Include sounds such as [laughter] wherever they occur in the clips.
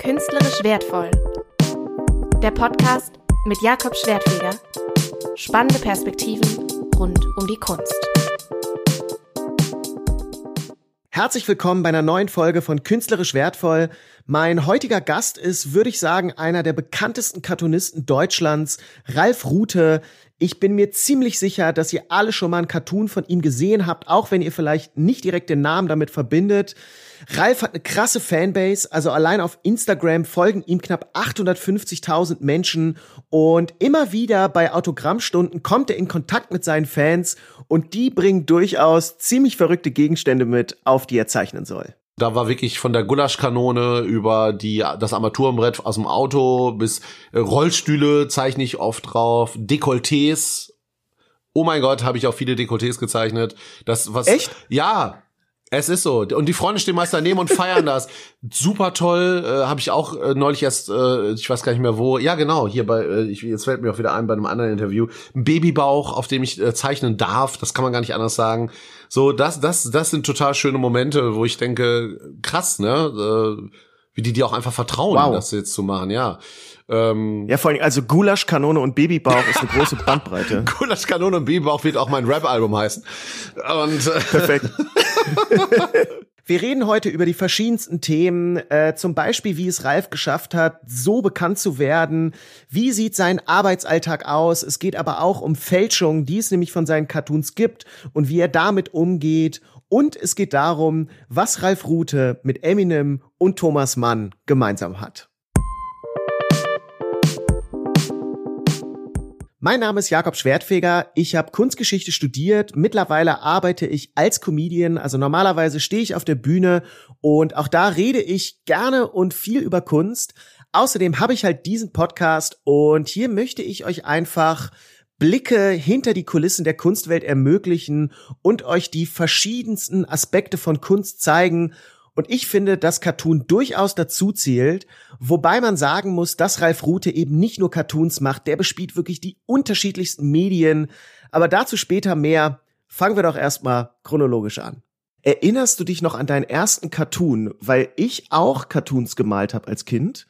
Künstlerisch wertvoll. Der Podcast mit Jakob Schwertfeger. Spannende Perspektiven rund um die Kunst. Herzlich willkommen bei einer neuen Folge von Künstlerisch wertvoll. Mein heutiger Gast ist, würde ich sagen, einer der bekanntesten Cartoonisten Deutschlands, Ralf Rute. Ich bin mir ziemlich sicher, dass ihr alle schon mal ein Cartoon von ihm gesehen habt, auch wenn ihr vielleicht nicht direkt den Namen damit verbindet. Ralf hat eine krasse Fanbase, also allein auf Instagram folgen ihm knapp 850.000 Menschen und immer wieder bei Autogrammstunden kommt er in Kontakt mit seinen Fans und die bringen durchaus ziemlich verrückte Gegenstände mit, auf die er zeichnen soll. Da war wirklich von der Gulaschkanone über die, das Armaturenbrett aus dem Auto bis Rollstühle zeichne ich oft drauf, Dekolletés. Oh mein Gott, habe ich auch viele Dekolletés gezeichnet. Das was Echt? Ja, es ist so. Und die Freunde stehen meist daneben und feiern das. Super toll. Äh, Habe ich auch äh, neulich erst, äh, ich weiß gar nicht mehr wo. Ja, genau, hier bei, äh, ich, jetzt fällt mir auch wieder ein bei einem anderen Interview. Ein Babybauch, auf dem ich äh, zeichnen darf. Das kann man gar nicht anders sagen. So, das, das, das sind total schöne Momente, wo ich denke, krass, ne? Äh, wie die dir auch einfach vertrauen, Wow. das jetzt zu machen, ja. Ähm, Ja, vor allem, also Gulasch, Kanone und Babybauch ist eine [laughs] große Bandbreite. Gulaschkanone und Babybauch wird auch mein Rap-Album heißen. Und äh, Perfekt. [laughs] Wir reden heute über die verschiedensten Themen, äh, zum Beispiel, wie es Ralf geschafft hat, so bekannt zu werden. Wie sieht sein Arbeitsalltag aus? Es geht aber auch um Fälschungen, die es nämlich von seinen Cartoons gibt und wie er damit umgeht. Und es geht darum, was Ralf Rute mit Eminem und Thomas Mann gemeinsam hat. Mein Name ist Jakob Schwertfeger. Ich habe Kunstgeschichte studiert. Mittlerweile arbeite ich als Comedian. Also normalerweise stehe ich auf der Bühne und auch da rede ich gerne und viel über Kunst. Außerdem habe ich halt diesen Podcast und hier möchte ich euch einfach Blicke hinter die Kulissen der Kunstwelt ermöglichen und euch die verschiedensten Aspekte von Kunst zeigen. Und ich finde, dass Cartoon durchaus dazu zählt, wobei man sagen muss, dass Ralf Rute eben nicht nur Cartoons macht, der bespielt wirklich die unterschiedlichsten Medien. Aber dazu später mehr. Fangen wir doch erstmal chronologisch an. Erinnerst du dich noch an deinen ersten Cartoon? Weil ich auch Cartoons gemalt habe als Kind.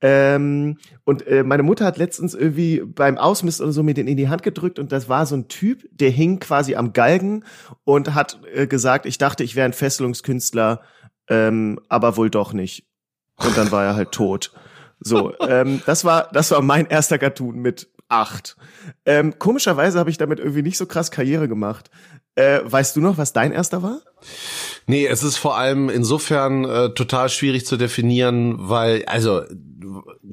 Ähm, und äh, meine Mutter hat letztens irgendwie beim Ausmisten oder so mir den in die Hand gedrückt und das war so ein Typ, der hing quasi am Galgen und hat äh, gesagt, ich dachte, ich wäre ein Fesselungskünstler, ähm, aber wohl doch nicht. Und dann war er halt tot. So, ähm, das war das war mein erster Cartoon mit acht. Ähm, komischerweise habe ich damit irgendwie nicht so krass Karriere gemacht. Äh, weißt du noch, was dein erster war? Nee, es ist vor allem insofern äh, total schwierig zu definieren, weil, also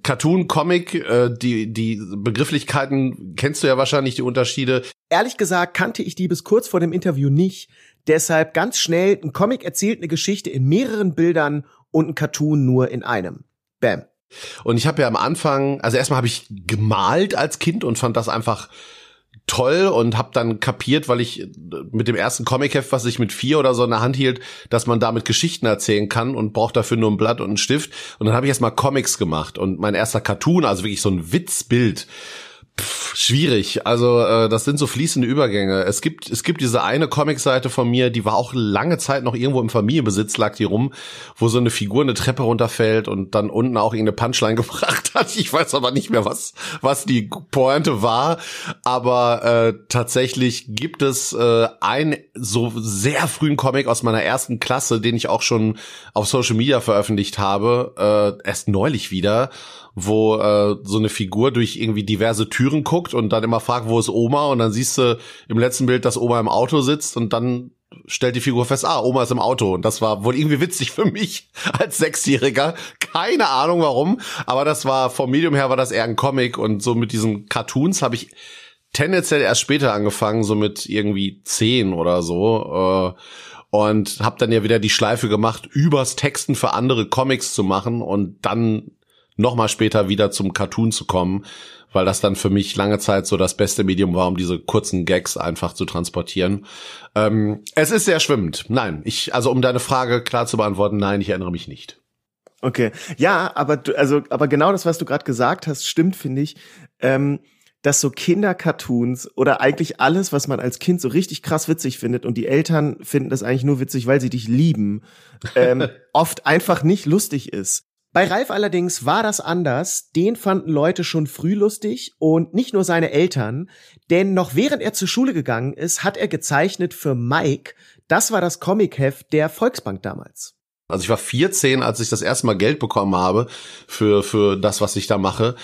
Cartoon, Comic, äh, die, die Begrifflichkeiten kennst du ja wahrscheinlich die Unterschiede. Ehrlich gesagt kannte ich die bis kurz vor dem Interview nicht. Deshalb ganz schnell, ein Comic erzählt eine Geschichte in mehreren Bildern und ein Cartoon nur in einem. Bam. Und ich habe ja am Anfang, also erstmal habe ich gemalt als Kind und fand das einfach toll und habe dann kapiert, weil ich mit dem ersten Comicheft, was ich mit vier oder so in der Hand hielt, dass man damit Geschichten erzählen kann und braucht dafür nur ein Blatt und einen Stift. Und dann habe ich erstmal Comics gemacht und mein erster Cartoon, also wirklich so ein Witzbild, Schwierig. Also äh, das sind so fließende Übergänge. Es gibt es gibt diese eine Comicseite von mir, die war auch lange Zeit noch irgendwo im Familienbesitz lag die rum, wo so eine Figur eine Treppe runterfällt und dann unten auch irgendeine Punchline [laughs] gebracht hat. Ich weiß aber nicht mehr was was die Pointe war, aber äh, tatsächlich gibt es äh, einen so sehr frühen Comic aus meiner ersten Klasse, den ich auch schon auf Social Media veröffentlicht habe, äh, erst neulich wieder wo äh, so eine Figur durch irgendwie diverse Türen guckt und dann immer fragt, wo ist Oma? Und dann siehst du im letzten Bild, dass Oma im Auto sitzt und dann stellt die Figur fest, ah, Oma ist im Auto. Und das war wohl irgendwie witzig [laughs] für mich als Sechsjähriger. Keine Ahnung warum, aber das war vom Medium her war das eher ein Comic und so mit diesen Cartoons habe ich tendenziell erst später angefangen, so mit irgendwie zehn oder so. Äh, und habe dann ja wieder die Schleife gemacht, übers Texten für andere Comics zu machen und dann nochmal später wieder zum Cartoon zu kommen, weil das dann für mich lange Zeit so das beste Medium war, um diese kurzen Gags einfach zu transportieren. Ähm, es ist sehr schwimmend. Nein, ich, also um deine Frage klar zu beantworten, nein, ich erinnere mich nicht. Okay. Ja, aber du, also, aber genau das, was du gerade gesagt hast, stimmt, finde ich. Ähm, dass so Kindercartoons oder eigentlich alles, was man als Kind so richtig krass witzig findet und die Eltern finden das eigentlich nur witzig, weil sie dich lieben, ähm, [laughs] oft einfach nicht lustig ist. Bei Ralf allerdings war das anders. Den fanden Leute schon früh lustig und nicht nur seine Eltern, denn noch während er zur Schule gegangen ist, hat er gezeichnet für Mike. Das war das Comicheft der Volksbank damals. Also ich war 14, als ich das erste Mal Geld bekommen habe für für das, was ich da mache.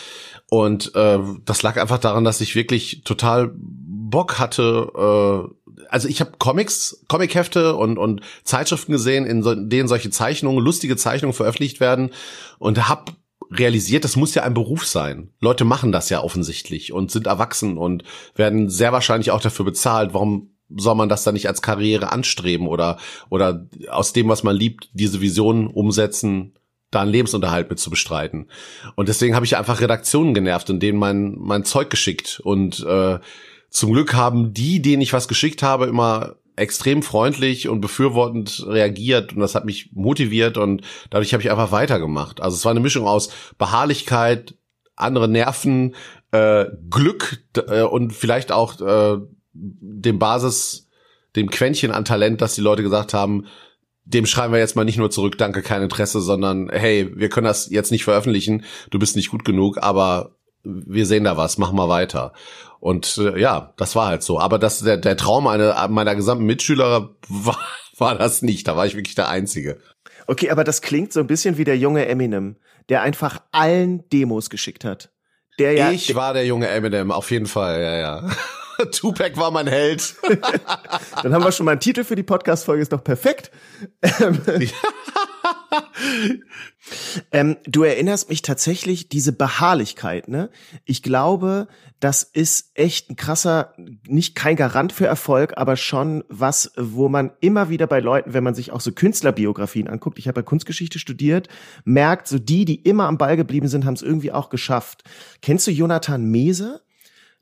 Und äh, das lag einfach daran, dass ich wirklich total Bock hatte. Äh, also ich habe Comics, Comichefte und und Zeitschriften gesehen, in so, denen solche Zeichnungen, lustige Zeichnungen veröffentlicht werden und habe realisiert, das muss ja ein Beruf sein. Leute machen das ja offensichtlich und sind erwachsen und werden sehr wahrscheinlich auch dafür bezahlt. Warum soll man das dann nicht als Karriere anstreben oder oder aus dem, was man liebt, diese Vision umsetzen? Da einen Lebensunterhalt mit zu bestreiten. Und deswegen habe ich einfach Redaktionen genervt und denen mein, mein Zeug geschickt. Und äh, zum Glück haben die, denen ich was geschickt habe, immer extrem freundlich und befürwortend reagiert und das hat mich motiviert und dadurch habe ich einfach weitergemacht. Also es war eine Mischung aus Beharrlichkeit, andere Nerven, äh, Glück äh, und vielleicht auch äh, dem Basis, dem Quäntchen an Talent, dass die Leute gesagt haben, dem schreiben wir jetzt mal nicht nur zurück, danke, kein Interesse, sondern hey, wir können das jetzt nicht veröffentlichen, du bist nicht gut genug, aber wir sehen da was, mach mal weiter. Und äh, ja, das war halt so. Aber das, der, der Traum einer, meiner gesamten Mitschüler [laughs] war, war das nicht. Da war ich wirklich der Einzige. Okay, aber das klingt so ein bisschen wie der junge Eminem, der einfach allen Demos geschickt hat. Der ja, ich war der junge Eminem, auf jeden Fall, ja, ja. [laughs] [laughs] Tupac war mein Held. [laughs] Dann haben wir schon mal einen Titel für die Podcast-Folge, ist doch perfekt. [laughs] ähm, du erinnerst mich tatsächlich, diese Beharrlichkeit, ne? Ich glaube, das ist echt ein krasser, nicht kein Garant für Erfolg, aber schon was, wo man immer wieder bei Leuten, wenn man sich auch so Künstlerbiografien anguckt, ich habe ja Kunstgeschichte studiert, merkt, so die, die immer am Ball geblieben sind, haben es irgendwie auch geschafft. Kennst du Jonathan Mese?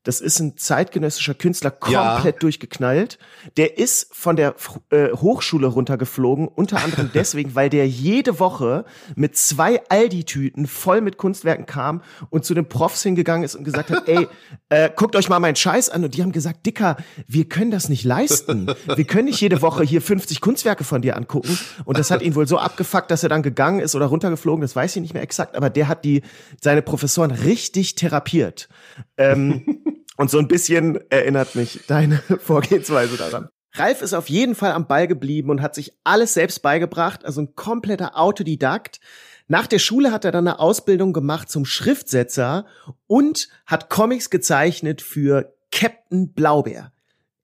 Das ist ein zeitgenössischer Künstler, komplett ja. durchgeknallt. Der ist von der äh, Hochschule runtergeflogen, unter anderem [laughs] deswegen, weil der jede Woche mit zwei Aldi-Tüten voll mit Kunstwerken kam und zu den Profs hingegangen ist und gesagt hat, ey, [laughs] äh, guckt euch mal meinen Scheiß an. Und die haben gesagt, Dicker, wir können das nicht leisten. Wir können nicht jede Woche hier 50 Kunstwerke von dir angucken. Und das hat ihn wohl so abgefuckt, dass er dann gegangen ist oder runtergeflogen, das weiß ich nicht mehr exakt, aber der hat die, seine Professoren richtig therapiert. Ähm, [laughs] und so ein bisschen erinnert mich deine [laughs] Vorgehensweise daran. Ralf ist auf jeden Fall am Ball geblieben und hat sich alles selbst beigebracht, also ein kompletter Autodidakt. Nach der Schule hat er dann eine Ausbildung gemacht zum Schriftsetzer und hat Comics gezeichnet für Captain Blaubeer.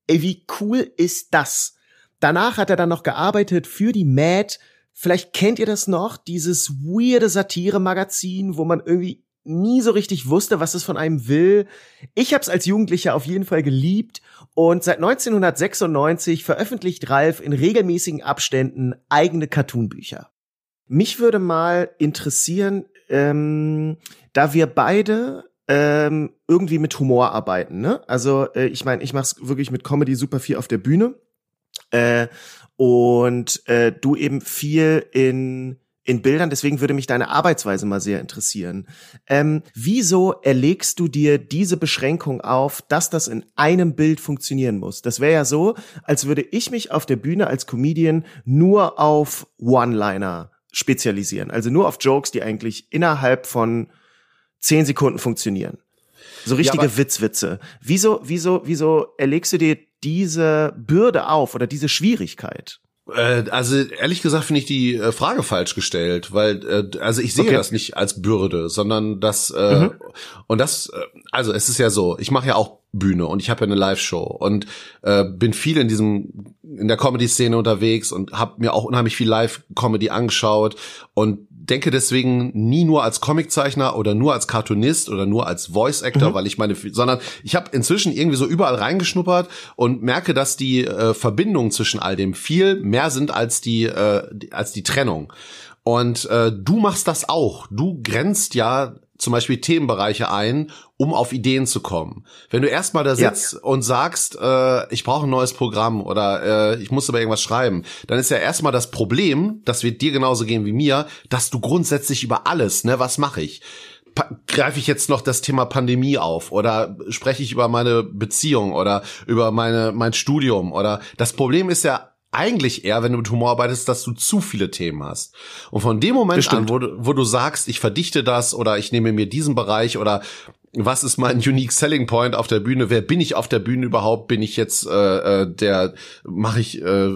Ey, wie cool ist das? Danach hat er dann noch gearbeitet für die Mad. Vielleicht kennt ihr das noch, dieses weirde Satire-Magazin, wo man irgendwie nie so richtig wusste, was es von einem will. Ich habe es als Jugendlicher auf jeden Fall geliebt und seit 1996 veröffentlicht Ralf in regelmäßigen Abständen eigene Cartoonbücher. Mich würde mal interessieren, ähm, da wir beide ähm, irgendwie mit Humor arbeiten, ne? Also äh, ich meine, ich mach's wirklich mit Comedy super viel auf der Bühne äh, und äh, du eben viel in in Bildern. Deswegen würde mich deine Arbeitsweise mal sehr interessieren. Ähm, wieso erlegst du dir diese Beschränkung auf, dass das in einem Bild funktionieren muss? Das wäre ja so, als würde ich mich auf der Bühne als Comedian nur auf One-Liner spezialisieren. Also nur auf Jokes, die eigentlich innerhalb von zehn Sekunden funktionieren. So richtige ja, Witzwitze. Wieso, wieso, wieso erlegst du dir diese Bürde auf oder diese Schwierigkeit? Äh, also ehrlich gesagt finde ich die äh, Frage falsch gestellt, weil äh, also ich sehe okay. das nicht als Bürde, sondern das mhm. und das also es ist ja so, ich mache ja auch Bühne und ich habe ja eine Live-Show und äh, bin viel in diesem in der Comedy-Szene unterwegs und habe mir auch unheimlich viel Live-Comedy angeschaut und denke deswegen nie nur als Comiczeichner oder nur als Cartoonist oder nur als Voice Actor, mhm. weil ich meine, sondern ich habe inzwischen irgendwie so überall reingeschnuppert und merke, dass die äh, Verbindungen zwischen all dem viel mehr sind als die äh, als die Trennung. Und äh, du machst das auch. Du grenzt ja zum Beispiel Themenbereiche ein, um auf Ideen zu kommen. Wenn du erstmal da sitzt ja. und sagst, äh, ich brauche ein neues Programm oder äh, ich muss über irgendwas schreiben, dann ist ja erstmal das Problem, das wird dir genauso gehen wie mir, dass du grundsätzlich über alles, ne, was mache ich? greife ich jetzt noch das Thema Pandemie auf oder spreche ich über meine Beziehung oder über meine mein Studium oder das Problem ist ja eigentlich eher, wenn du mit Humor arbeitest, dass du zu viele Themen hast. Und von dem Moment an, wo du, wo du sagst, ich verdichte das oder ich nehme mir diesen Bereich oder was ist mein unique selling point auf der Bühne? Wer bin ich auf der Bühne überhaupt? Bin ich jetzt äh, äh der mache ich äh,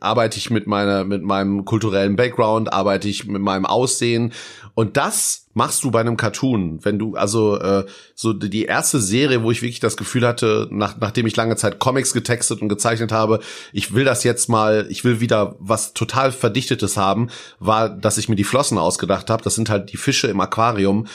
arbeite ich mit meiner mit meinem kulturellen Background, arbeite ich mit meinem Aussehen und das machst du bei einem Cartoon, wenn du also äh, so die erste Serie, wo ich wirklich das Gefühl hatte, nach, nachdem ich lange Zeit Comics getextet und gezeichnet habe, ich will das jetzt mal, ich will wieder was total verdichtetes haben, war, dass ich mir die Flossen ausgedacht habe. Das sind halt die Fische im Aquarium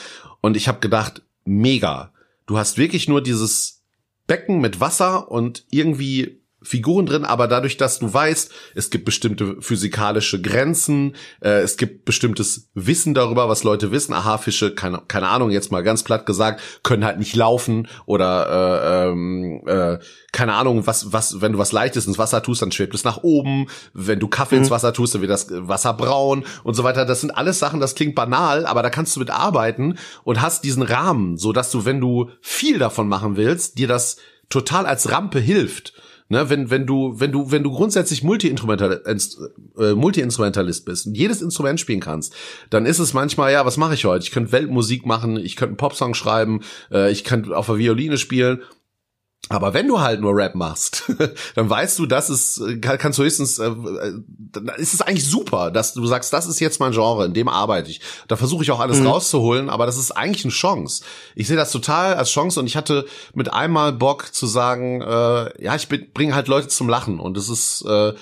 und ich habe gedacht, mega. Du hast wirklich nur dieses Becken mit Wasser und irgendwie Figuren drin, aber dadurch, dass du weißt, es gibt bestimmte physikalische Grenzen, äh, es gibt bestimmtes Wissen darüber, was Leute wissen. Aha, Fische, keine, keine Ahnung, jetzt mal ganz platt gesagt, können halt nicht laufen oder äh, ähm, äh, keine Ahnung, was, was, wenn du was Leichtes ins Wasser tust, dann schwebt es nach oben. Wenn du Kaffee mhm. ins Wasser tust, dann wird das Wasser braun und so weiter. Das sind alles Sachen, das klingt banal, aber da kannst du mit arbeiten und hast diesen Rahmen, so dass du, wenn du viel davon machen willst, dir das total als Rampe hilft. Ne, wenn, wenn du, wenn du, wenn du grundsätzlich Multi-Instrumentalist äh, Multi bist und jedes Instrument spielen kannst, dann ist es manchmal, ja, was mache ich heute? Ich könnte Weltmusik machen, ich könnte einen Popsong schreiben, äh, ich könnte auf der Violine spielen aber wenn du halt nur Rap machst, [laughs] dann weißt du, das ist, kannst du höchstens, äh, dann ist es eigentlich super, dass du sagst, das ist jetzt mein Genre, in dem arbeite ich. Da versuche ich auch alles mhm. rauszuholen, aber das ist eigentlich eine Chance. Ich sehe das total als Chance und ich hatte mit einmal Bock zu sagen, äh, ja, ich bringe halt Leute zum Lachen und es ist äh,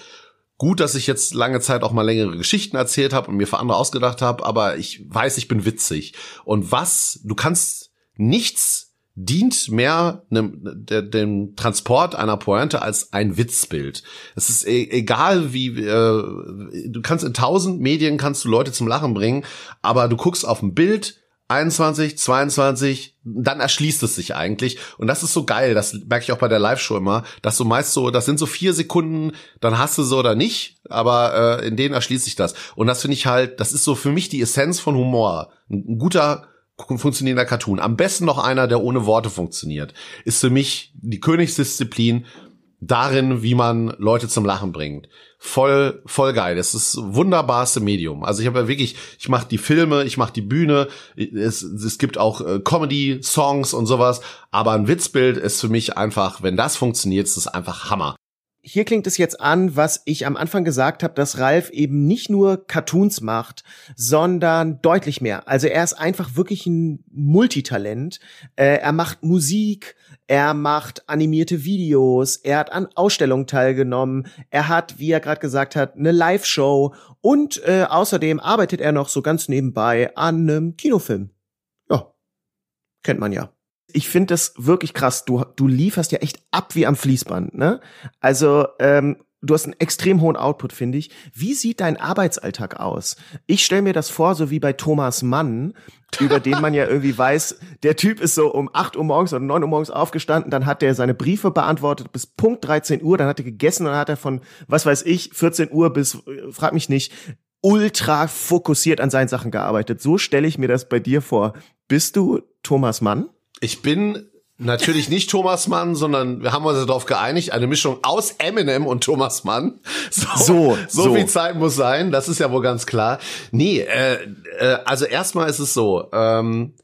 gut, dass ich jetzt lange Zeit auch mal längere Geschichten erzählt habe und mir für andere ausgedacht habe, aber ich weiß, ich bin witzig. Und was, du kannst nichts dient mehr dem, dem Transport einer Pointe als ein Witzbild. Es ist e egal, wie äh, du kannst in tausend Medien kannst du Leute zum Lachen bringen, aber du guckst auf ein Bild 21, 22, dann erschließt es sich eigentlich. Und das ist so geil, das merke ich auch bei der Live-Show immer, dass du meist so, das sind so vier Sekunden, dann hast du so oder nicht, aber äh, in denen erschließt sich das. Und das finde ich halt, das ist so für mich die Essenz von Humor. Ein, ein guter funktionierender Cartoon. Am besten noch einer, der ohne Worte funktioniert. Ist für mich die Königsdisziplin darin, wie man Leute zum Lachen bringt. Voll, voll geil. Es ist wunderbarste Medium. Also ich habe ja wirklich, ich mache die Filme, ich mache die Bühne, es, es gibt auch äh, Comedy-Songs und sowas, aber ein Witzbild ist für mich einfach, wenn das funktioniert, ist es einfach Hammer hier klingt es jetzt an, was ich am Anfang gesagt habe, dass Ralf eben nicht nur Cartoons macht, sondern deutlich mehr. Also er ist einfach wirklich ein Multitalent. Äh, er macht Musik, er macht animierte Videos, er hat an Ausstellungen teilgenommen, er hat, wie er gerade gesagt hat, eine Live-Show und äh, außerdem arbeitet er noch so ganz nebenbei an einem Kinofilm. Ja, kennt man ja ich finde das wirklich krass. Du, du lieferst ja echt ab wie am Fließband, ne? Also, ähm, du hast einen extrem hohen Output, finde ich. Wie sieht dein Arbeitsalltag aus? Ich stelle mir das vor, so wie bei Thomas Mann, über den man ja [laughs] irgendwie weiß, der Typ ist so um 8 Uhr morgens oder 9 Uhr morgens aufgestanden, dann hat er seine Briefe beantwortet bis Punkt 13 Uhr, dann hat er gegessen und dann hat er von, was weiß ich, 14 Uhr bis, äh, frag mich nicht, ultra fokussiert an seinen Sachen gearbeitet. So stelle ich mir das bei dir vor. Bist du Thomas Mann? Ich bin natürlich nicht Thomas Mann, sondern wir haben uns darauf geeinigt, eine Mischung aus Eminem und Thomas Mann. [laughs] So, so, so, so. viel Zeit muss sein, das ist ja wohl ganz klar. Nee, äh, äh, also erstmal ist es so, ähm,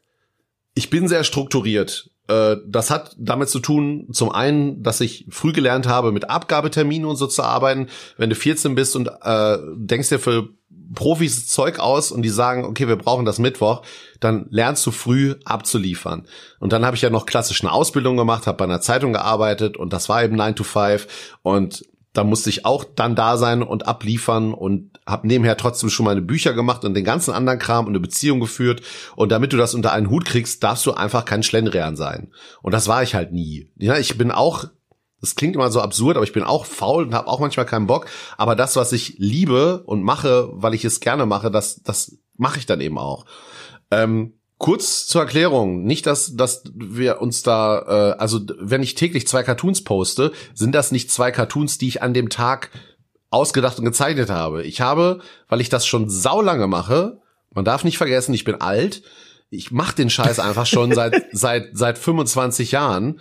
ich bin sehr strukturiert. Äh, das hat damit zu tun, zum einen, dass ich früh gelernt habe, mit Abgabeterminen und so zu arbeiten. Wenn du 14 bist und äh, denkst dir für Profis Zeug aus und die sagen, okay, wir brauchen das Mittwoch, dann lernst du früh abzuliefern. Und dann habe ich ja noch klassisch eine Ausbildung gemacht, habe bei einer Zeitung gearbeitet und das war eben 9 to 5 und da musste ich auch dann da sein und abliefern und habe nebenher trotzdem schon meine Bücher gemacht und den ganzen anderen Kram und eine Beziehung geführt. Und damit du das unter einen Hut kriegst, darfst du einfach kein Schlendrian sein. Und das war ich halt nie. Ja, ich bin auch das klingt immer so absurd, aber ich bin auch faul und habe auch manchmal keinen Bock. Aber das, was ich liebe und mache, weil ich es gerne mache, das, das mache ich dann eben auch. Ähm, kurz zur Erklärung, nicht, dass, dass wir uns da, äh, also wenn ich täglich zwei Cartoons poste, sind das nicht zwei Cartoons, die ich an dem Tag ausgedacht und gezeichnet habe. Ich habe, weil ich das schon saulange mache, man darf nicht vergessen, ich bin alt, ich mache den Scheiß einfach schon seit [laughs] seit seit 25 Jahren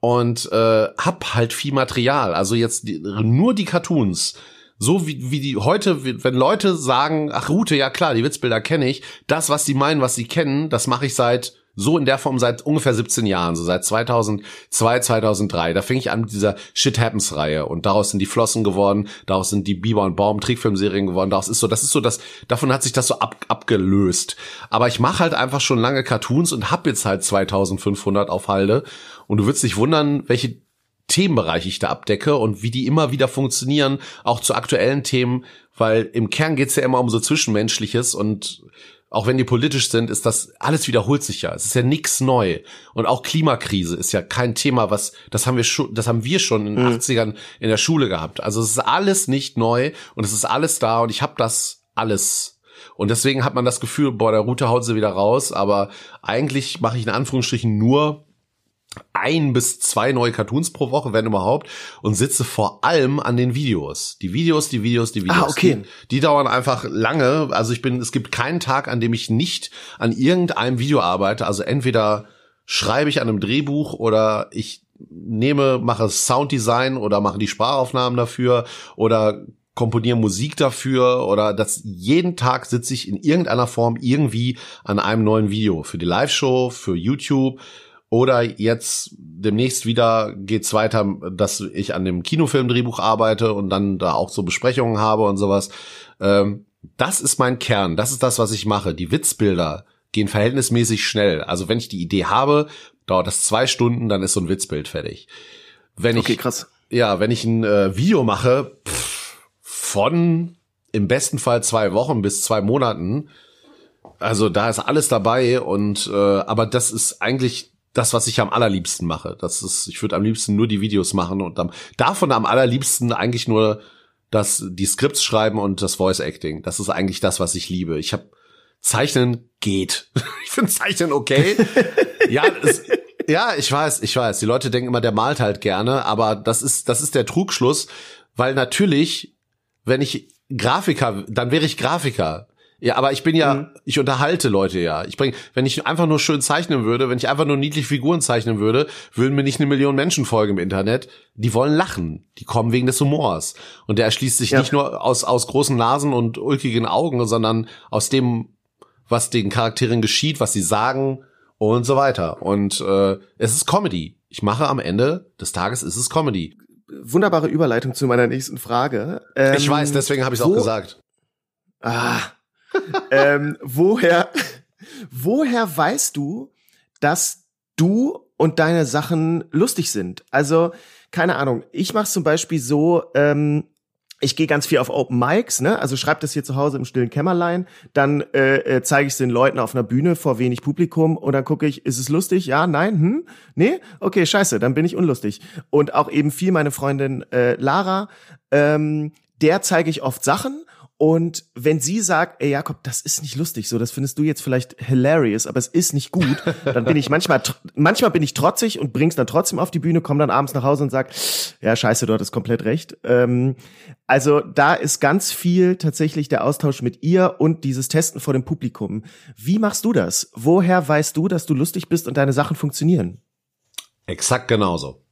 und äh, hab halt viel Material. Also jetzt die, nur die Cartoons so wie, wie die heute, wenn Leute sagen, ach Rute, ja klar, die Witzbilder kenne ich, das, was sie meinen, was sie kennen, das mache ich seit so in der Form seit ungefähr 17 Jahren, so seit 2002, 2003. Da fing ich an mit dieser Shit Happens Reihe und daraus sind die Flossen geworden, daraus sind die Biber und Baum Trickfilmserien geworden. Daraus ist so, das ist so das, davon hat sich das so ab, abgelöst. Aber ich mache halt einfach schon lange Cartoons und hab jetzt halt 2500 auf Halde und du würdest dich wundern, welche Themenbereiche ich da abdecke und wie die immer wieder funktionieren, auch zu aktuellen Themen, weil im Kern geht's ja immer um so Zwischenmenschliches und auch wenn die politisch sind, ist das alles wiederholt sich ja. Es ist ja nichts neu. Und auch Klimakrise ist ja kein Thema, was das haben wir schon, das haben wir schon in den mhm. 80ern in der Schule gehabt. Also es ist alles nicht neu und es ist alles da und ich habe das alles. Und deswegen hat man das Gefühl, boah, der Router haut sie wieder raus, aber eigentlich mache ich in Anführungsstrichen nur ein bis zwei neue Cartoons pro Woche, wenn überhaupt, und sitze vor allem an den Videos. Die Videos, die Videos, die Videos. Ah, okay. Die, die dauern einfach lange. Also ich bin, es gibt keinen Tag, an dem ich nicht an irgendeinem Video arbeite. Also entweder schreibe ich an einem Drehbuch oder ich nehme, mache Sounddesign oder mache die Sprachaufnahmen dafür oder komponiere Musik dafür oder das jeden Tag sitze ich in irgendeiner Form irgendwie an einem neuen Video für die Live-Show, für YouTube, oder jetzt demnächst wieder geht's weiter, dass ich an dem Kinofilmdrehbuch arbeite und dann da auch so Besprechungen habe und sowas. Ähm, das ist mein Kern. Das ist das, was ich mache. Die Witzbilder gehen verhältnismäßig schnell. Also wenn ich die Idee habe, dauert das zwei Stunden, dann ist so ein Witzbild fertig. Wenn okay, ich, krass. Ja, wenn ich ein äh, Video mache, pff, von im besten Fall zwei Wochen bis zwei Monaten, also da ist alles dabei und äh, aber das ist eigentlich das, was ich am allerliebsten mache. Das ist, ich würde am liebsten nur die Videos machen und am, davon am allerliebsten eigentlich nur das, die Skripts schreiben und das Voice Acting. Das ist eigentlich das, was ich liebe. Ich habe Zeichnen geht. [laughs] ich finde Zeichnen okay. [laughs] ja, es, ja, ich weiß, ich weiß. Die Leute denken immer, der malt halt gerne, aber das ist, das ist der Trugschluss, weil natürlich, wenn ich Grafiker, dann wäre ich Grafiker. Ja, aber ich bin ja, mhm. ich unterhalte Leute ja. Ich bring, wenn ich einfach nur schön zeichnen würde, wenn ich einfach nur niedliche Figuren zeichnen würde, würden mir nicht eine Million Menschen folgen im Internet. Die wollen lachen. Die kommen wegen des Humors. Und der erschließt sich ja. nicht nur aus, aus großen Nasen und ulkigen Augen, sondern aus dem, was den Charakteren geschieht, was sie sagen und so weiter. Und äh, es ist Comedy. Ich mache am Ende des Tages ist es Comedy. Wunderbare Überleitung zu meiner nächsten Frage. Ähm, ich weiß, deswegen habe ich es auch gesagt. Ah, [laughs] ähm, woher, woher weißt du, dass du und deine Sachen lustig sind? Also, keine Ahnung, ich mache zum Beispiel so, ähm, ich gehe ganz viel auf Open Mics, ne? Also schreib das hier zu Hause im stillen Kämmerlein, dann äh, äh, zeige ich es den Leuten auf einer Bühne vor wenig Publikum und dann gucke ich, ist es lustig? Ja, nein, hm? Nee? Okay, scheiße, dann bin ich unlustig. Und auch eben viel meine Freundin äh, Lara, ähm, der zeige ich oft Sachen und wenn sie sagt, ey Jakob, das ist nicht lustig, so das findest du jetzt vielleicht hilarious, aber es ist nicht gut, [laughs] dann bin ich manchmal manchmal bin ich trotzig und bring's dann trotzdem auf die Bühne, komm dann abends nach Hause und sag, ja scheiße, du hattest komplett recht. Ähm, also da ist ganz viel tatsächlich der Austausch mit ihr und dieses Testen vor dem Publikum. Wie machst du das? Woher weißt du, dass du lustig bist und deine Sachen funktionieren? Exakt genauso.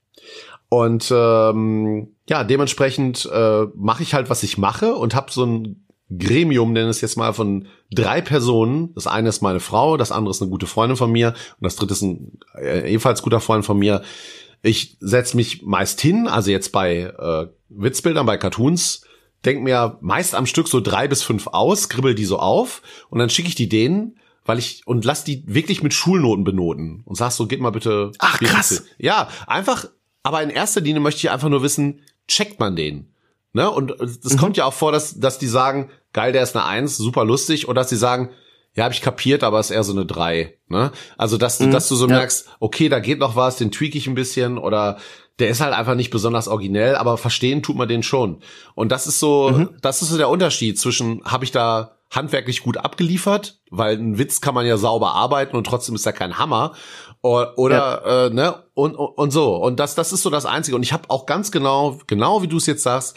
Und ähm, ja, dementsprechend äh, mache ich halt, was ich mache und habe so ein Gremium, nenne es jetzt mal, von drei Personen. Das eine ist meine Frau, das andere ist eine gute Freundin von mir und das dritte ist ein äh, ebenfalls guter Freund von mir. Ich setze mich meist hin, also jetzt bei äh, Witzbildern, bei Cartoons, denk mir meist am Stück so drei bis fünf aus, kribbel die so auf und dann schicke ich die denen, weil ich und lass die wirklich mit Schulnoten benoten und sag so, geht mal bitte. Ach krass. Ja, einfach aber in erster Linie möchte ich einfach nur wissen, checkt man den? Ne? Und es mhm. kommt ja auch vor, dass, dass die sagen, geil, der ist eine Eins, super lustig, oder dass die sagen, ja, habe ich kapiert, aber ist eher so eine drei. Ne? Also, dass, mhm. dass du so ja. merkst, okay, da geht noch was, den tweak ich ein bisschen oder der ist halt einfach nicht besonders originell, aber verstehen tut man den schon. Und das ist so, mhm. das ist so der Unterschied zwischen, habe ich da handwerklich gut abgeliefert, weil ein Witz kann man ja sauber arbeiten und trotzdem ist er kein Hammer. Oder, ja. äh, ne, und, und, und so. Und das, das ist so das Einzige. Und ich habe auch ganz genau, genau wie du es jetzt sagst,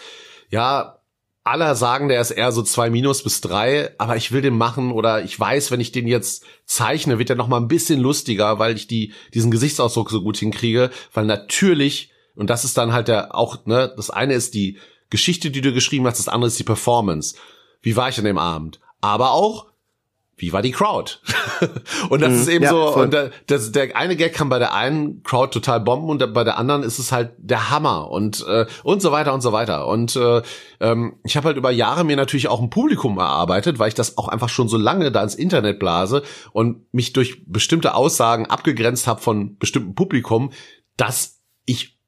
ja, aller sagen, der ist eher so zwei minus bis drei, aber ich will den machen oder ich weiß, wenn ich den jetzt zeichne, wird er noch mal ein bisschen lustiger, weil ich die, diesen Gesichtsausdruck so gut hinkriege, weil natürlich, und das ist dann halt der auch, ne, das eine ist die Geschichte, die du geschrieben hast, das andere ist die Performance. Wie war ich an dem Abend? Aber auch, wie war die Crowd? [laughs] und das mhm, ist eben ja, so, voll. und der, das, der eine Gag kann bei der einen Crowd total bomben und bei der anderen ist es halt der Hammer und äh, und so weiter und so weiter. Und äh, ähm, ich habe halt über Jahre mir natürlich auch ein Publikum erarbeitet, weil ich das auch einfach schon so lange da ins Internet blase und mich durch bestimmte Aussagen abgegrenzt habe von bestimmten Publikum, dass ich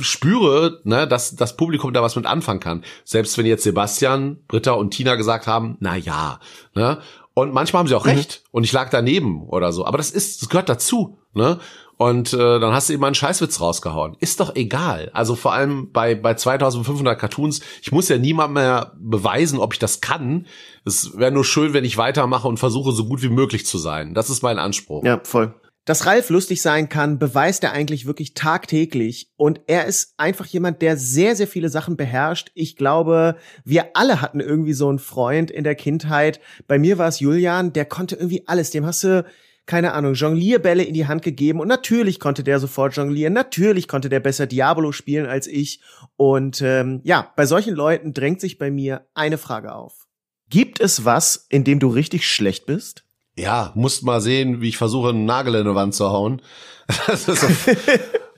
spüre, ne, dass das Publikum da was mit anfangen kann. Selbst wenn jetzt Sebastian, Britta und Tina gesagt haben, na ja, ne, und manchmal haben sie auch mhm. recht und ich lag daneben oder so. Aber das ist, das gehört dazu, ne? Und äh, dann hast du eben einen Scheißwitz rausgehauen. Ist doch egal. Also vor allem bei bei 2500 Cartoons, ich muss ja niemand mehr beweisen, ob ich das kann. Es wäre nur schön, wenn ich weitermache und versuche so gut wie möglich zu sein. Das ist mein Anspruch. Ja, voll. Dass Ralf lustig sein kann, beweist er eigentlich wirklich tagtäglich. Und er ist einfach jemand, der sehr, sehr viele Sachen beherrscht. Ich glaube, wir alle hatten irgendwie so einen Freund in der Kindheit. Bei mir war es Julian, der konnte irgendwie alles. Dem hast du, keine Ahnung, Jonglierbälle in die Hand gegeben. Und natürlich konnte der sofort jonglieren. Natürlich konnte der besser Diabolo spielen als ich. Und ähm, ja, bei solchen Leuten drängt sich bei mir eine Frage auf. Gibt es was, in dem du richtig schlecht bist? Ja, musst mal sehen, wie ich versuche, einen Nagel in die Wand zu hauen. [laughs] Das ist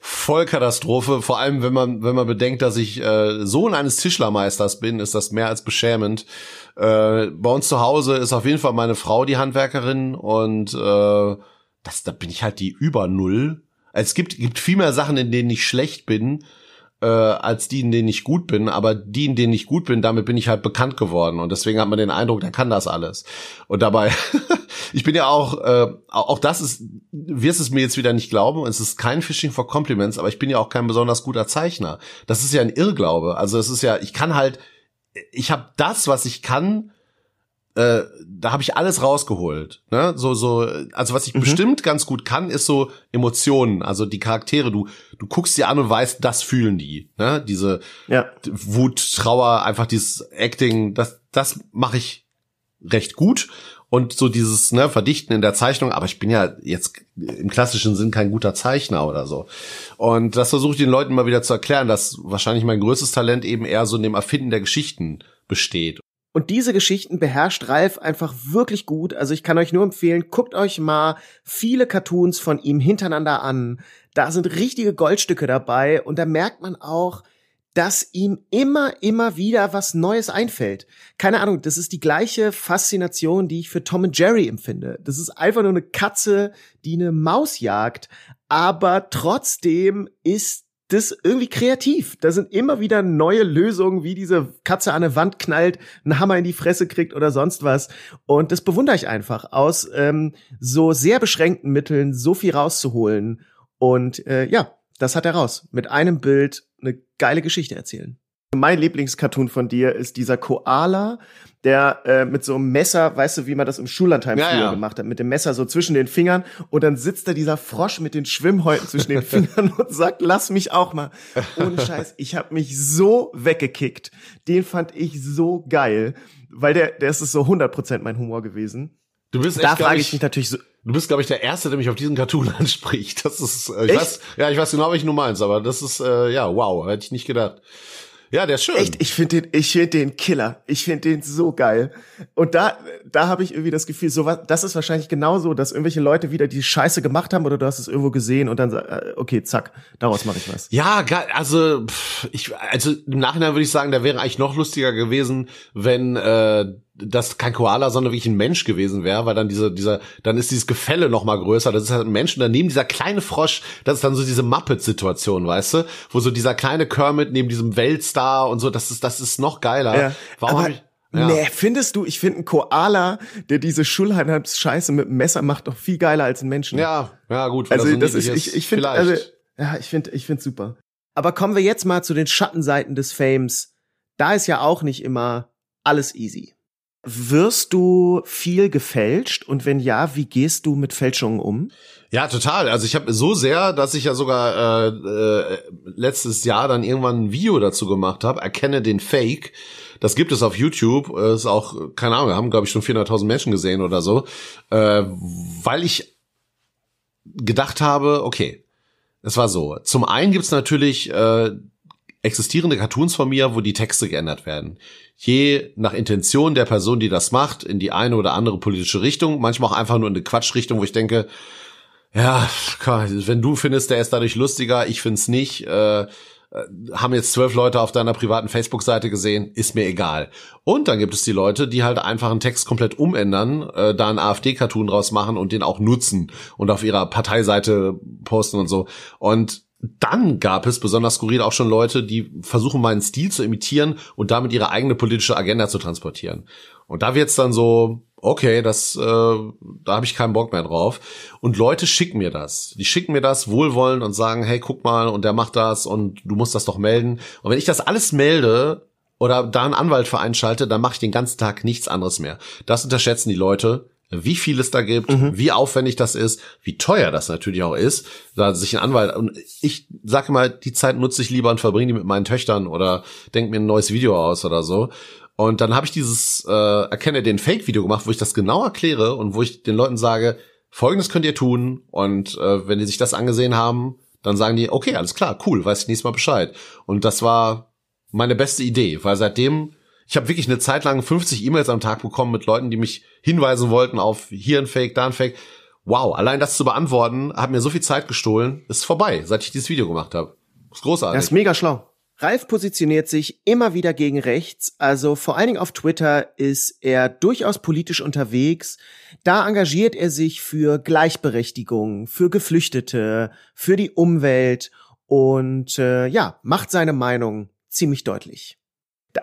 voll Katastrophe. Vor allem, wenn man, wenn man bedenkt, dass ich äh, Sohn eines Tischlermeisters bin, ist das mehr als beschämend. Äh, bei uns zu Hause ist auf jeden Fall meine Frau die Handwerkerin und äh, das, da bin ich halt die über Null. Es gibt, gibt viel mehr Sachen, in denen ich schlecht bin, äh, als die, in denen ich gut bin. Aber die, in denen ich gut bin, damit bin ich halt bekannt geworden. Und deswegen hat man den Eindruck, der kann das alles. Und dabei, ich bin ja auch, äh, auch das ist, wirst es mir jetzt wieder nicht glauben, es ist kein Phishing for Compliments, aber ich bin ja auch kein besonders guter Zeichner. Das ist ja ein Irrglaube. Also es ist ja, ich kann halt, ich habe das, was ich kann, äh, da habe ich alles rausgeholt. Ne? So, so, also was ich mhm. bestimmt ganz gut kann, ist so Emotionen, also die Charaktere. Du, du guckst sie an und weißt, das fühlen die. Ne? Diese ja. Wut, Trauer, einfach dieses Acting, das, das mache ich recht gut. Und so dieses ne, Verdichten in der Zeichnung, aber ich bin ja jetzt im klassischen Sinn kein guter Zeichner oder so. Und das versuche ich den Leuten mal wieder zu erklären, dass wahrscheinlich mein größtes Talent eben eher so in dem Erfinden der Geschichten besteht. Und diese Geschichten beherrscht Ralf einfach wirklich gut. Also ich kann euch nur empfehlen, guckt euch mal viele Cartoons von ihm hintereinander an. Da sind richtige Goldstücke dabei und da merkt man auch, dass ihm immer, immer wieder was Neues einfällt. Keine Ahnung, das ist die gleiche Faszination, die ich für Tom und Jerry empfinde. Das ist einfach nur eine Katze, die eine Maus jagt, aber trotzdem ist das irgendwie kreativ. Da sind immer wieder neue Lösungen, wie diese Katze an eine Wand knallt, einen Hammer in die Fresse kriegt oder sonst was. Und das bewundere ich einfach, aus ähm, so sehr beschränkten Mitteln so viel rauszuholen. Und äh, ja, das hat er raus. Mit einem Bild eine geile Geschichte erzählen. Mein Lieblingscartoon von dir ist dieser Koala, der äh, mit so einem Messer, weißt du, wie man das im Schullandheim ja, früher ja. gemacht hat, mit dem Messer so zwischen den Fingern und dann sitzt da dieser Frosch mit den Schwimmhäuten zwischen den [laughs] Fingern und sagt, lass mich auch mal. Ohne [laughs] Scheiß, ich habe mich so weggekickt. Den fand ich so geil, weil der, der ist so 100% mein Humor gewesen. Du bist da frage ich, ich mich natürlich so. Du bist, glaube ich, der Erste, der mich auf diesen Cartoon [laughs] anspricht. Das ist, äh, ich echt? weiß, ja, ich weiß genau, welchen du meinst, aber das ist, äh, ja, wow, hätte ich nicht gedacht. Ja, der ist schön. Echt, ich finde den, ich finde den Killer. Ich finde den so geil. Und da, da habe ich irgendwie das Gefühl, so was, das ist wahrscheinlich genauso, dass irgendwelche Leute wieder die Scheiße gemacht haben oder du hast es irgendwo gesehen und dann, äh, okay, zack, daraus mache ich was. Ja, also ich, also im Nachhinein würde ich sagen, da wäre eigentlich noch lustiger gewesen, wenn äh, das kein Koala, sondern wirklich ein Mensch gewesen wäre, weil dann diese, dieser, dann ist dieses Gefälle noch mal größer. Das ist halt ein Mensch und daneben dieser kleine Frosch, das ist dann so diese Muppet-Situation, weißt du, wo so dieser kleine Kermit neben diesem Weltstar und so, das ist, das ist noch geiler. Ja, Warum ich, ja. Nee, findest du, ich finde ein Koala, der diese Schulheimscheiße mit dem Messer macht, doch viel geiler als ein Menschen. Ja, ja, gut. Also das, ist, ich, ich finde, also, ja, ich finde, ich finde super. Aber kommen wir jetzt mal zu den Schattenseiten des Fames. Da ist ja auch nicht immer alles easy. Wirst du viel gefälscht und wenn ja, wie gehst du mit Fälschungen um? Ja, total. Also ich habe so sehr, dass ich ja sogar äh, äh, letztes Jahr dann irgendwann ein Video dazu gemacht habe, erkenne den Fake. Das gibt es auf YouTube. Ist auch keine Ahnung, haben glaube ich schon 400.000 Menschen gesehen oder so, äh, weil ich gedacht habe, okay, es war so. Zum einen gibt's natürlich äh, existierende Cartoons von mir, wo die Texte geändert werden. Je nach Intention der Person, die das macht, in die eine oder andere politische Richtung, manchmal auch einfach nur in eine Quatschrichtung, wo ich denke, ja, wenn du findest, der ist dadurch lustiger, ich find's nicht, äh, äh, haben jetzt zwölf Leute auf deiner privaten Facebook-Seite gesehen, ist mir egal. Und dann gibt es die Leute, die halt einfach einen Text komplett umändern, äh, da einen AfD-Cartoon draus machen und den auch nutzen und auf ihrer Parteiseite posten und so. Und dann gab es besonders skurril auch schon Leute, die versuchen, meinen Stil zu imitieren und damit ihre eigene politische Agenda zu transportieren. Und da wird's dann so, okay, das, äh, da habe ich keinen Bock mehr drauf. Und Leute schicken mir das. Die schicken mir das wohlwollend und sagen, hey, guck mal, und der macht das und du musst das doch melden. Und wenn ich das alles melde oder da einen Anwalt für einschalte, dann mache ich den ganzen Tag nichts anderes mehr. Das unterschätzen die Leute wie viel es da gibt, mhm. wie aufwendig das ist, wie teuer das natürlich auch ist, da sich ein Anwalt und ich sage mal, die Zeit nutze ich lieber und verbringe die mit meinen Töchtern oder denk mir ein neues Video aus oder so. Und dann habe ich dieses äh, erkenne den Fake Video gemacht, wo ich das genau erkläre und wo ich den Leuten sage, folgendes könnt ihr tun und äh, wenn die sich das angesehen haben, dann sagen die, okay, alles klar, cool, weiß ich nächstes Mal Bescheid. Und das war meine beste Idee, weil seitdem ich habe wirklich eine Zeit lang 50 E-Mails am Tag bekommen mit Leuten, die mich hinweisen wollten auf hier ein Fake, da ein Fake. Wow, allein das zu beantworten, hat mir so viel Zeit gestohlen. Ist vorbei, seit ich dieses Video gemacht habe. Ist großartig. Das ist mega schlau. Ralf positioniert sich immer wieder gegen rechts, also vor allen Dingen auf Twitter ist er durchaus politisch unterwegs. Da engagiert er sich für Gleichberechtigung, für Geflüchtete, für die Umwelt und äh, ja, macht seine Meinung ziemlich deutlich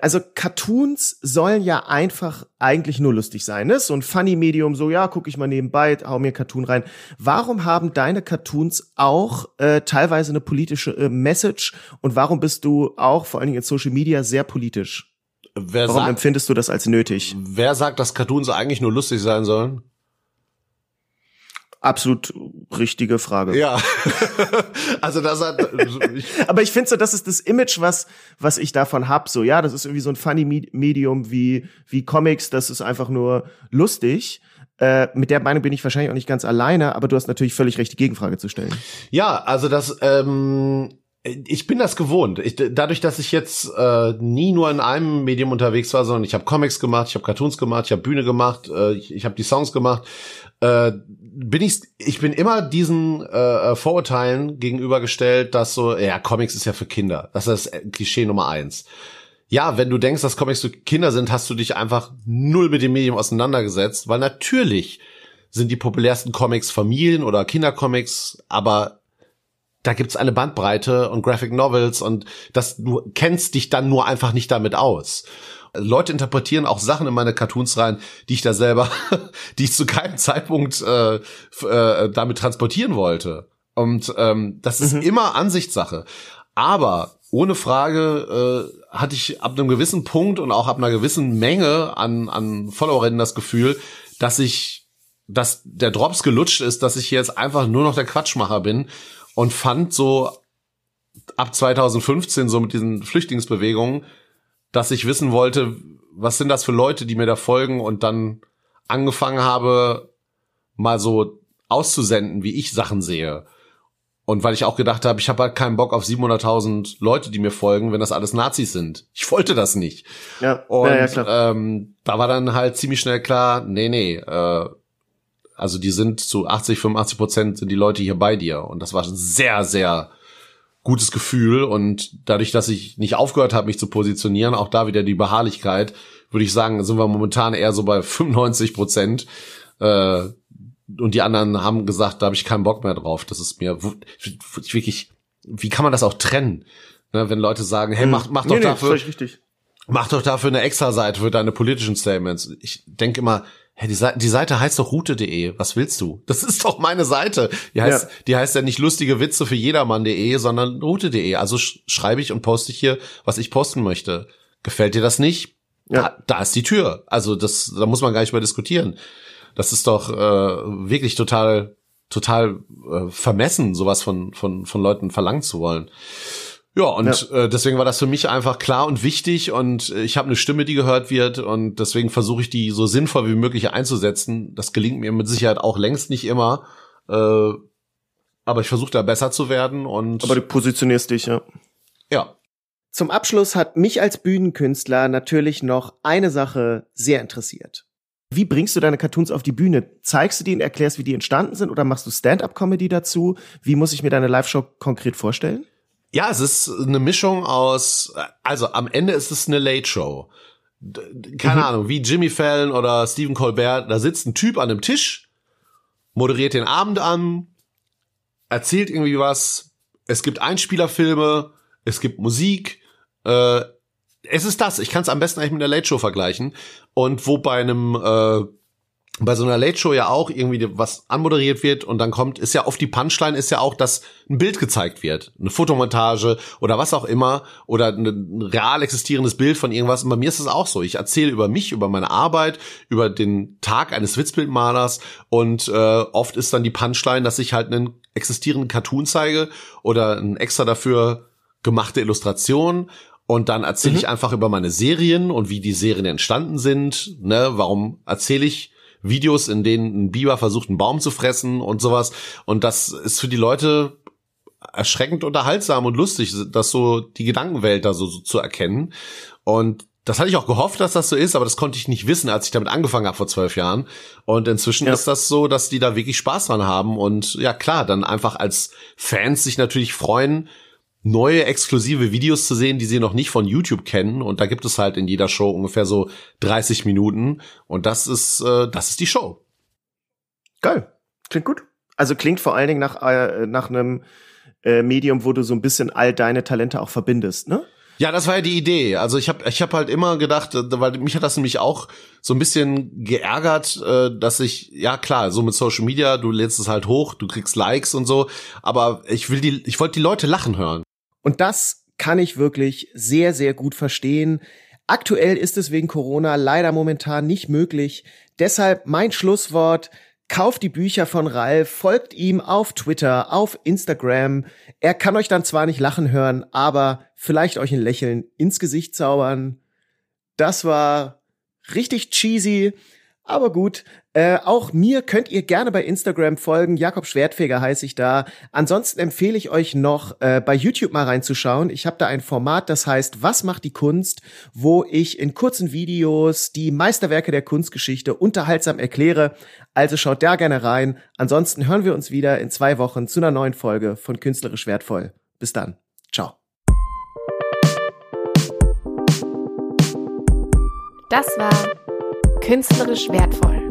also Cartoons sollen ja einfach eigentlich nur lustig sein, ne? So ein Funny-Medium, so ja, guck ich mal nebenbei, hau mir Cartoon rein. Warum haben deine Cartoons auch äh, teilweise eine politische äh, Message und warum bist du auch vor allen Dingen in Social Media sehr politisch? Wer warum sagt, empfindest du das als nötig? Wer sagt, dass Cartoons eigentlich nur lustig sein sollen? Absolut richtige Frage. Ja. [laughs] also das hat. [laughs] Aber ich finde so, das ist das Image, was was ich davon hab. So ja, das ist irgendwie so ein funny Medium wie wie Comics. Das ist einfach nur lustig. Äh, mit der Meinung bin ich wahrscheinlich auch nicht ganz alleine, aber du hast natürlich völlig recht, die Gegenfrage zu stellen. Ja, also das. Ähm ich bin das gewohnt. Ich, dadurch, dass ich jetzt äh, nie nur in einem Medium unterwegs war, sondern ich habe Comics gemacht, ich habe Cartoons gemacht, ich habe Bühne gemacht, äh, ich, ich habe die Songs gemacht, äh, bin ich, ich bin immer diesen äh, Vorurteilen gegenübergestellt, dass so, ja, Comics ist ja für Kinder. Das ist das Klischee Nummer eins. Ja, wenn du denkst, dass Comics für Kinder sind, hast du dich einfach null mit dem Medium auseinandergesetzt, weil natürlich sind die populärsten Comics Familien- oder Kindercomics, aber da gibt's eine Bandbreite und Graphic Novels und das du kennst dich dann nur einfach nicht damit aus. Leute interpretieren auch Sachen in meine Cartoons rein, die ich da selber, [laughs] die ich zu keinem Zeitpunkt äh, äh, damit transportieren wollte. Und ähm, das ist mhm. immer Ansichtssache. Aber ohne Frage äh, hatte ich ab einem gewissen Punkt und auch ab einer gewissen Menge an, an Followerinnen das Gefühl, dass ich, dass der Drops gelutscht ist, dass ich jetzt einfach nur noch der Quatschmacher bin und fand so ab 2015 so mit diesen Flüchtlingsbewegungen dass ich wissen wollte, was sind das für Leute, die mir da folgen und dann angefangen habe, mal so auszusenden, wie ich Sachen sehe. Und weil ich auch gedacht habe, ich habe halt keinen Bock auf 700.000 Leute, die mir folgen, wenn das alles Nazis sind. Ich wollte das nicht. Ja, und ja, ja, ähm, da war dann halt ziemlich schnell klar, nee, nee, äh, also die sind zu 80, 85 Prozent sind die Leute hier bei dir. Und das war sehr, sehr gutes Gefühl und dadurch, dass ich nicht aufgehört habe, mich zu positionieren, auch da wieder die Beharrlichkeit, würde ich sagen, sind wir momentan eher so bei 95 Prozent. Äh, und die anderen haben gesagt, da habe ich keinen Bock mehr drauf. Das ist mir wirklich, wie kann man das auch trennen? Ne, wenn Leute sagen, hey, mach, mach doch nee, dafür, nee, mach doch dafür eine extra Seite für deine politischen Statements. Ich denke immer, Hey, die, Seite, die Seite heißt doch route.de. Was willst du? Das ist doch meine Seite. Die heißt, ja. die heißt ja nicht lustige Witze für jedermann.de, sondern route.de. Also sch schreibe ich und poste ich hier, was ich posten möchte. Gefällt dir das nicht? Ja. Da, da ist die Tür. Also das, da muss man gar nicht mehr diskutieren. Das ist doch äh, wirklich total, total äh, vermessen, sowas von, von, von Leuten verlangen zu wollen. Ja, und ja. Äh, deswegen war das für mich einfach klar und wichtig und äh, ich habe eine Stimme, die gehört wird und deswegen versuche ich die so sinnvoll wie möglich einzusetzen. Das gelingt mir mit Sicherheit auch längst nicht immer, äh, aber ich versuche da besser zu werden und. Aber du positionierst dich, ja. Ja. Zum Abschluss hat mich als Bühnenkünstler natürlich noch eine Sache sehr interessiert. Wie bringst du deine Cartoons auf die Bühne? Zeigst du die und erklärst, wie die entstanden sind oder machst du Stand-up-Comedy dazu? Wie muss ich mir deine Live-Show konkret vorstellen? Ja, es ist eine Mischung aus, also am Ende ist es eine Late-Show. Keine mhm. Ahnung, wie Jimmy Fallon oder Stephen Colbert, da sitzt ein Typ an einem Tisch, moderiert den Abend an, erzählt irgendwie was, es gibt Einspielerfilme, es gibt Musik, äh, es ist das. Ich kann es am besten eigentlich mit einer Late Show vergleichen. Und wo bei einem äh, bei so einer Late Show ja auch irgendwie was anmoderiert wird und dann kommt, ist ja oft die Punchline ist ja auch, dass ein Bild gezeigt wird, eine Fotomontage oder was auch immer oder ein real existierendes Bild von irgendwas. Und bei mir ist es auch so. Ich erzähle über mich, über meine Arbeit, über den Tag eines Witzbildmalers und äh, oft ist dann die Punchline, dass ich halt einen existierenden Cartoon zeige oder ein extra dafür gemachte Illustration und dann erzähle mhm. ich einfach über meine Serien und wie die Serien entstanden sind. Ne, warum erzähle ich Videos, in denen ein Biber versucht, einen Baum zu fressen und sowas. Und das ist für die Leute erschreckend unterhaltsam und lustig, das so die Gedankenwelt da so, so zu erkennen. Und das hatte ich auch gehofft, dass das so ist, aber das konnte ich nicht wissen, als ich damit angefangen habe vor zwölf Jahren. Und inzwischen ja. ist das so, dass die da wirklich Spaß dran haben und ja klar, dann einfach als Fans sich natürlich freuen, neue exklusive Videos zu sehen, die sie noch nicht von YouTube kennen. Und da gibt es halt in jeder Show ungefähr so 30 Minuten. Und das ist, äh, das ist die Show. Geil. Klingt gut. Also klingt vor allen Dingen nach, äh, nach einem äh, Medium, wo du so ein bisschen all deine Talente auch verbindest, ne? Ja, das war ja die Idee. Also ich habe ich hab halt immer gedacht, äh, weil mich hat das nämlich auch so ein bisschen geärgert, äh, dass ich ja klar, so mit Social Media, du lädst es halt hoch, du kriegst Likes und so, aber ich will die ich wollte die Leute lachen hören. Und das kann ich wirklich sehr, sehr gut verstehen. Aktuell ist es wegen Corona leider momentan nicht möglich. Deshalb mein Schlusswort. Kauft die Bücher von Ralf, folgt ihm auf Twitter, auf Instagram. Er kann euch dann zwar nicht lachen hören, aber vielleicht euch ein Lächeln ins Gesicht zaubern. Das war richtig cheesy. Aber gut, äh, auch mir könnt ihr gerne bei Instagram folgen. Jakob Schwertfeger heiße ich da. Ansonsten empfehle ich euch noch äh, bei YouTube mal reinzuschauen. Ich habe da ein Format, das heißt Was macht die Kunst, wo ich in kurzen Videos die Meisterwerke der Kunstgeschichte unterhaltsam erkläre. Also schaut da gerne rein. Ansonsten hören wir uns wieder in zwei Wochen zu einer neuen Folge von Künstlerisch Wertvoll. Bis dann. Ciao. Das war Künstlerisch wertvoll.